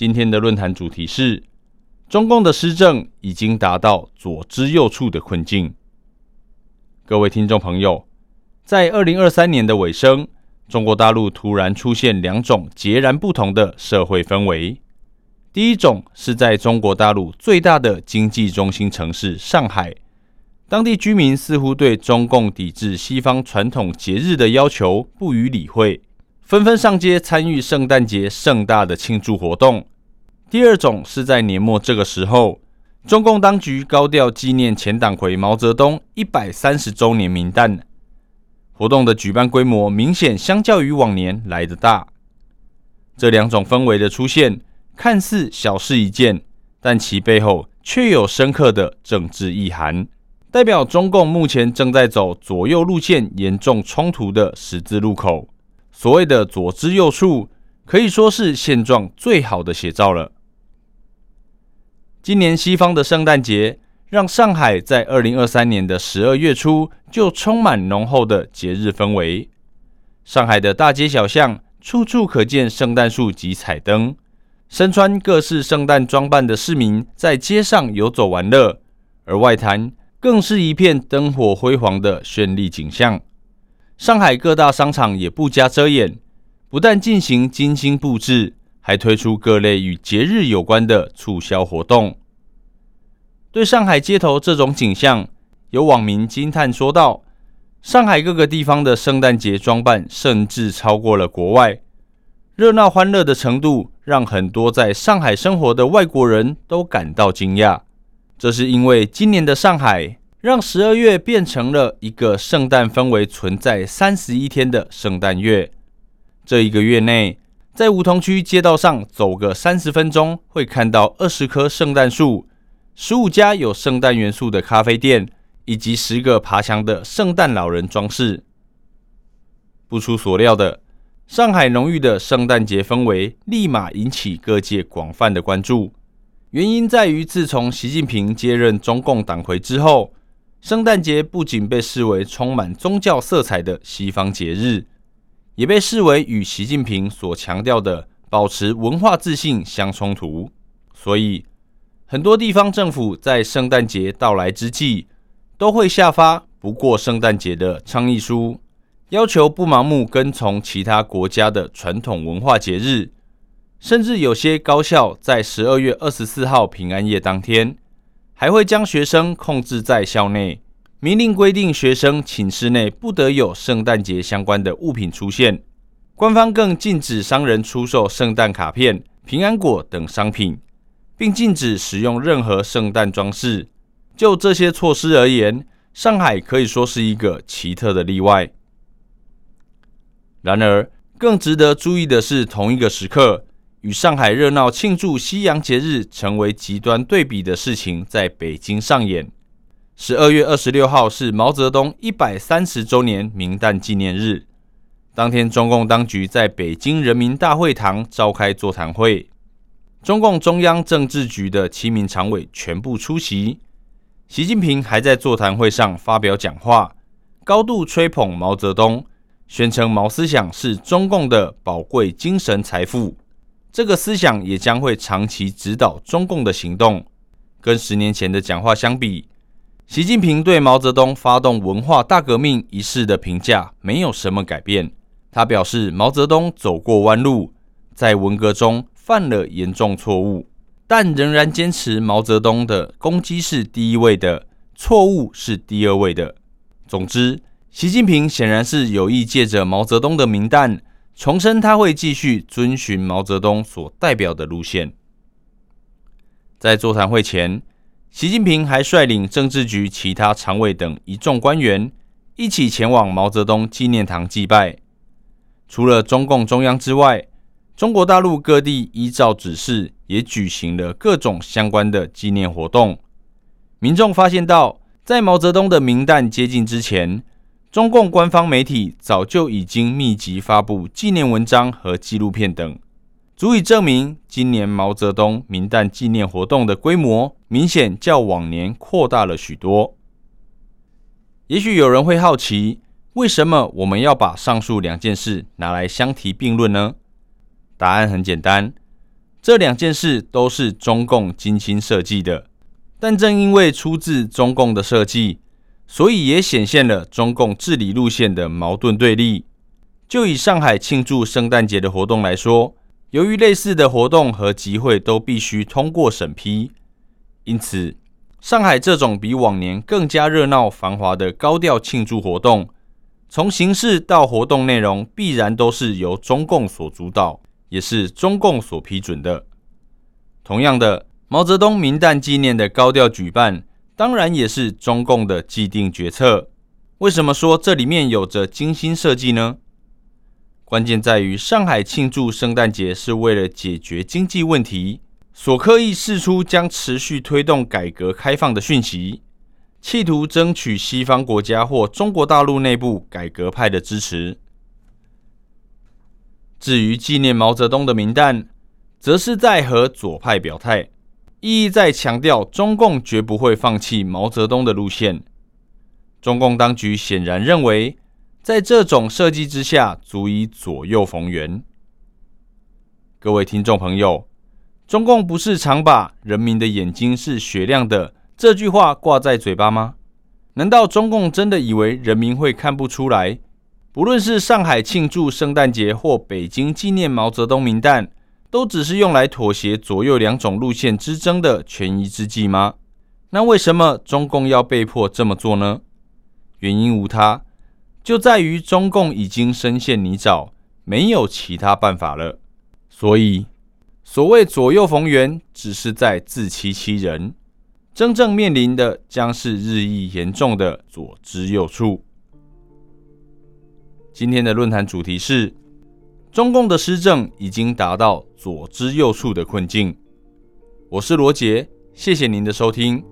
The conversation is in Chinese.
今天的论坛主题是：中共的施政已经达到左支右绌的困境。各位听众朋友，在二零二三年的尾声，中国大陆突然出现两种截然不同的社会氛围。第一种是在中国大陆最大的经济中心城市上海。当地居民似乎对中共抵制西方传统节日的要求不予理会，纷纷上街参与圣诞节盛大的庆祝活动。第二种是在年末这个时候，中共当局高调纪念前党魁毛泽东一百三十周年名诞，活动的举办规模明显相较于往年来得大。这两种氛围的出现，看似小事一件，但其背后却有深刻的政治意涵。代表中共目前正在走左右路线严重冲突的十字路口，所谓的左支右绌，可以说是现状最好的写照了。今年西方的圣诞节，让上海在二零二三年的十二月初就充满浓厚的节日氛围。上海的大街小巷，处处可见圣诞树及彩灯，身穿各式圣诞装扮的市民在街上游走玩乐，而外滩。更是一片灯火辉煌的绚丽景象。上海各大商场也不加遮掩，不但进行精心布置，还推出各类与节日有关的促销活动。对上海街头这种景象，有网民惊叹说道：“上海各个地方的圣诞节装扮甚至超过了国外，热闹欢乐的程度让很多在上海生活的外国人都感到惊讶。”这是因为今年的上海让十二月变成了一个圣诞氛围存在三十一天的圣诞月。这一个月内，在梧桐区街道上走个三十分钟，会看到二十棵圣诞树、十五家有圣诞元素的咖啡店，以及十个爬墙的圣诞老人装饰。不出所料的，上海浓郁的圣诞节氛围立马引起各界广泛的关注。原因在于，自从习近平接任中共党魁之后，圣诞节不仅被视为充满宗教色彩的西方节日，也被视为与习近平所强调的保持文化自信相冲突。所以，很多地方政府在圣诞节到来之际，都会下发不过圣诞节的倡议书，要求不盲目跟从其他国家的传统文化节日。甚至有些高校在十二月二十四号平安夜当天，还会将学生控制在校内，明令规定学生寝室内不得有圣诞节相关的物品出现。官方更禁止商人出售圣诞卡片、平安果等商品，并禁止使用任何圣诞装饰。就这些措施而言，上海可以说是一个奇特的例外。然而，更值得注意的是，同一个时刻。与上海热闹庆祝西洋节日成为极端对比的事情，在北京上演。十二月二十六号是毛泽东一百三十周年明诞纪念日，当天中共当局在北京人民大会堂召开座谈会，中共中央政治局的七名常委全部出席。习近平还在座谈会上发表讲话，高度吹捧毛泽东，宣称毛思想是中共的宝贵精神财富。这个思想也将会长期指导中共的行动。跟十年前的讲话相比，习近平对毛泽东发动文化大革命一事的评价没有什么改变。他表示，毛泽东走过弯路，在文革中犯了严重错误，但仍然坚持毛泽东的攻击是第一位的，错误是第二位的。总之，习近平显然是有意借着毛泽东的名旦。重申他会继续遵循毛泽东所代表的路线。在座谈会前，习近平还率领政治局其他常委等一众官员一起前往毛泽东纪念堂祭拜。除了中共中央之外，中国大陆各地依照指示，也举行了各种相关的纪念活动。民众发现到，在毛泽东的名单接近之前，中共官方媒体早就已经密集发布纪念文章和纪录片等，足以证明今年毛泽东名诞纪念活动的规模明显较往年扩大了许多。也许有人会好奇，为什么我们要把上述两件事拿来相提并论呢？答案很简单，这两件事都是中共精心设计的，但正因为出自中共的设计，所以也显现了中共治理路线的矛盾对立。就以上海庆祝圣诞节的活动来说，由于类似的活动和集会都必须通过审批，因此上海这种比往年更加热闹繁华的高调庆祝活动，从形式到活动内容，必然都是由中共所主导。也是中共所批准的。同样的，毛泽东名诞纪念的高调举办，当然也是中共的既定决策。为什么说这里面有着精心设计呢？关键在于上海庆祝圣诞节是为了解决经济问题，所刻意释出将持续推动改革开放的讯息，企图争取西方国家或中国大陆内部改革派的支持。至于纪念毛泽东的名单，则是在和左派表态，意义在强调中共绝不会放弃毛泽东的路线。中共当局显然认为，在这种设计之下，足以左右逢源。各位听众朋友，中共不是常把“人民的眼睛是雪亮的”这句话挂在嘴巴吗？难道中共真的以为人民会看不出来？不论是上海庆祝圣诞节或北京纪念毛泽东名诞，都只是用来妥协左右两种路线之争的权宜之计吗？那为什么中共要被迫这么做呢？原因无他，就在于中共已经深陷泥沼，没有其他办法了。所以，所谓左右逢源，只是在自欺欺人，真正面临的将是日益严重的左支右绌。今天的论坛主题是：中共的施政已经达到左支右绌的困境。我是罗杰，谢谢您的收听。